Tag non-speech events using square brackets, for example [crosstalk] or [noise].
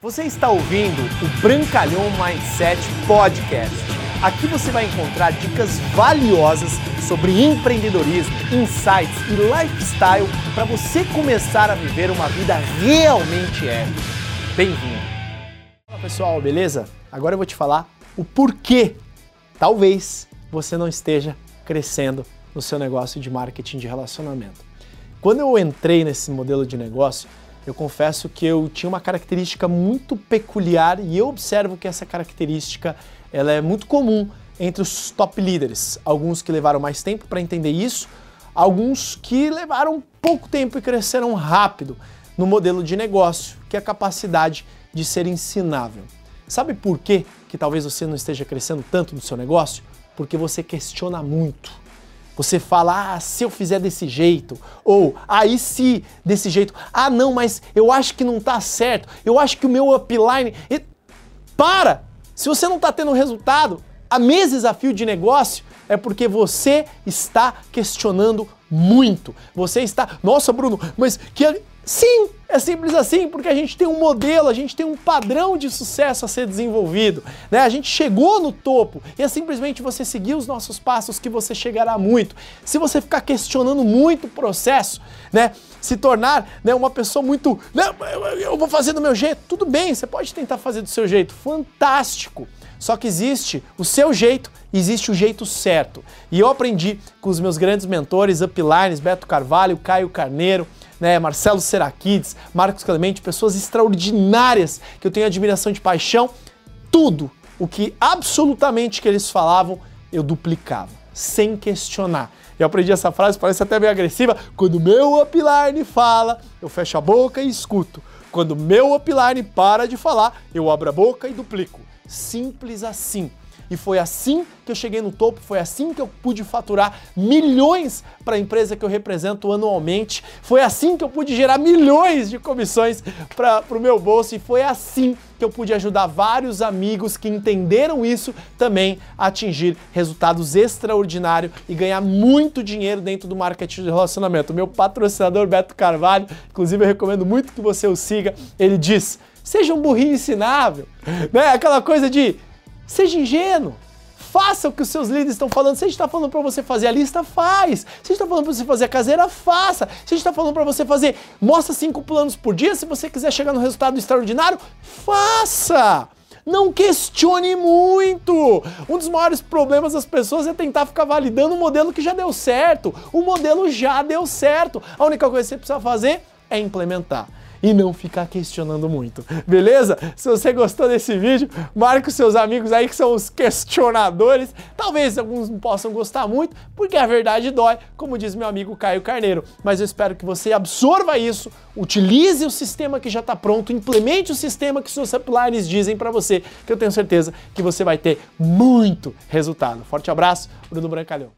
Você está ouvindo o Brancalhão Mindset Podcast. Aqui você vai encontrar dicas valiosas sobre empreendedorismo, insights e lifestyle para você começar a viver uma vida realmente épica. Bem-vindo! Fala pessoal, beleza? Agora eu vou te falar o porquê talvez você não esteja crescendo no seu negócio de marketing de relacionamento. Quando eu entrei nesse modelo de negócio, eu confesso que eu tinha uma característica muito peculiar e eu observo que essa característica ela é muito comum entre os top líderes. Alguns que levaram mais tempo para entender isso, alguns que levaram pouco tempo e cresceram rápido no modelo de negócio, que é a capacidade de ser ensinável. Sabe por quê que talvez você não esteja crescendo tanto no seu negócio? Porque você questiona muito. Você fala, ah, se eu fizer desse jeito, ou aí ah, se desse jeito, ah, não, mas eu acho que não tá certo, eu acho que o meu upline. E... Para! Se você não está tendo resultado, a meses a fio de negócio, é porque você está questionando muito. Você está, nossa, Bruno, mas que. Sim, é simples assim, porque a gente tem um modelo, a gente tem um padrão de sucesso a ser desenvolvido. Né? A gente chegou no topo e é simplesmente você seguir os nossos passos que você chegará muito. Se você ficar questionando muito o processo, né? se tornar né, uma pessoa muito. eu vou fazer do meu jeito, tudo bem, você pode tentar fazer do seu jeito, fantástico. Só que existe o seu jeito, existe o jeito certo. E eu aprendi com os meus grandes mentores, Uplines, Beto Carvalho, Caio Carneiro né, Marcelo Seraquides, Marcos Clemente, pessoas extraordinárias que eu tenho admiração de paixão. Tudo o que absolutamente que eles falavam, eu duplicava, sem questionar. Eu aprendi essa frase, parece até meio agressiva. Quando meu upline fala, eu fecho a boca e escuto. Quando meu upline para de falar, eu abro a boca e duplico. Simples assim. E foi assim que eu cheguei no topo, foi assim que eu pude faturar milhões para a empresa que eu represento anualmente, foi assim que eu pude gerar milhões de comissões para o meu bolso e foi assim que eu pude ajudar vários amigos que entenderam isso também a atingir resultados extraordinários e ganhar muito dinheiro dentro do marketing de relacionamento. Meu patrocinador Beto Carvalho, inclusive eu recomendo muito que você o siga, ele diz: seja um burrinho ensinável, [laughs] né? Aquela coisa de Seja ingênuo. Faça o que os seus líderes estão falando. Se a gente está falando para você fazer a lista, faz. Se a gente está falando para você fazer a caseira, faça. Se a gente está falando para você fazer, mostra cinco planos por dia. Se você quiser chegar no resultado extraordinário, faça. Não questione muito. Um dos maiores problemas das pessoas é tentar ficar validando um modelo que já deu certo. O modelo já deu certo. A única coisa que você precisa fazer é implementar e não ficar questionando muito, beleza? Se você gostou desse vídeo, marque os seus amigos aí que são os questionadores. Talvez alguns não possam gostar muito, porque a verdade dói, como diz meu amigo Caio Carneiro. Mas eu espero que você absorva isso, utilize o sistema que já está pronto, implemente o sistema que seus uplines dizem para você, que eu tenho certeza que você vai ter muito resultado. Forte abraço, Bruno Brancalhão.